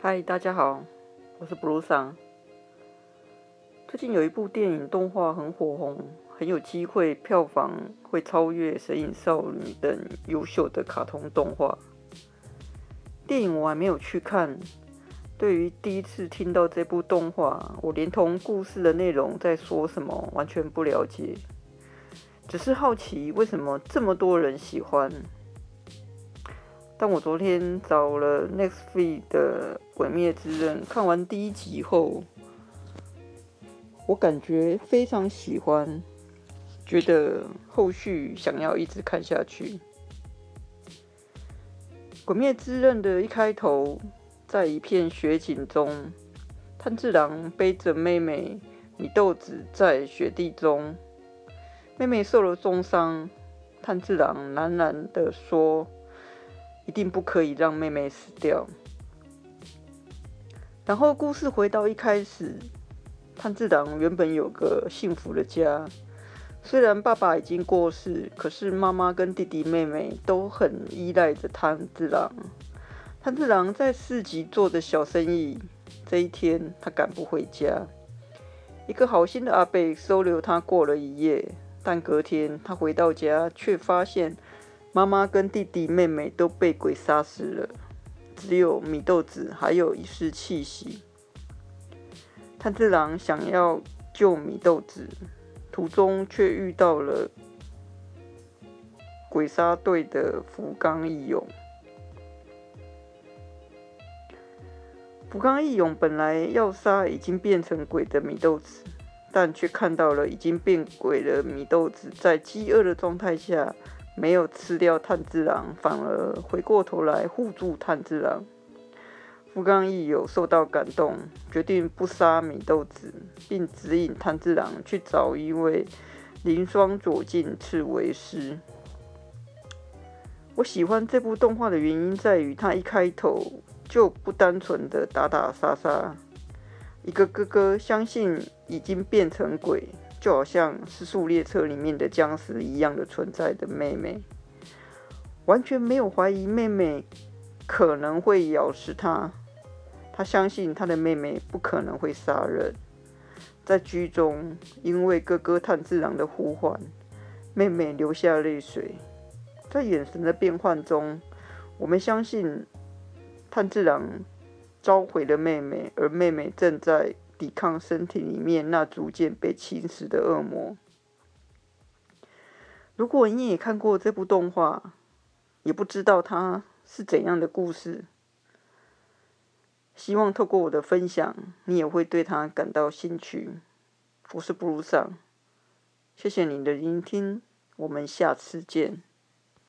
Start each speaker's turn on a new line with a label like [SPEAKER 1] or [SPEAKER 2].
[SPEAKER 1] 嗨，大家好，我是布鲁桑。最近有一部电影动画很火红，很有机会票房会超越《神隐少女》等优秀的卡通动画。电影我还没有去看，对于第一次听到这部动画，我连同故事的内容在说什么完全不了解，只是好奇为什么这么多人喜欢。但我昨天找了 n e x t f e e 的《鬼灭之刃》，看完第一集后，我感觉非常喜欢，觉得后续想要一直看下去。《鬼灭之刃》的一开头，在一片雪景中，炭治郎背着妹妹米豆子在雪地中，妹妹受了重伤，炭治郎喃喃的说。一定不可以让妹妹死掉。然后故事回到一开始，炭治郎原本有个幸福的家，虽然爸爸已经过世，可是妈妈跟弟弟妹妹都很依赖着炭治郎。炭治郎在市集做的小生意，这一天他赶不回家，一个好心的阿贝收留他过了一夜，但隔天他回到家，却发现。妈妈跟弟弟妹妹都被鬼杀死了，只有米豆子还有一丝气息。炭治郎想要救米豆子，途中却遇到了鬼杀队的福冈义勇。福冈义勇本来要杀已经变成鬼的米豆子，但却看到了已经变鬼的米豆子在饥饿的状态下。没有吃掉炭治郎，反而回过头来护住炭治郎。福冈义有受到感动，决定不杀米豆子，并指引炭治郎去找一位林霜左近次为师。我喜欢这部动画的原因在于，它一开头就不单纯的打打杀杀，一个哥哥相信已经变成鬼。就好像《失速列车》里面的僵尸一样的存在的妹妹，完全没有怀疑妹妹可能会咬死他。他相信他的妹妹不可能会杀人。在剧中，因为哥哥炭治郎的呼唤，妹妹流下泪水。在眼神的变换中，我们相信炭治郎召回了妹妹，而妹妹正在。抵抗身体里面那逐渐被侵蚀的恶魔。如果你也看过这部动画，也不知道它是怎样的故事，希望透过我的分享，你也会对它感到兴趣。我是布鲁桑，谢谢你的聆听，我们下次见。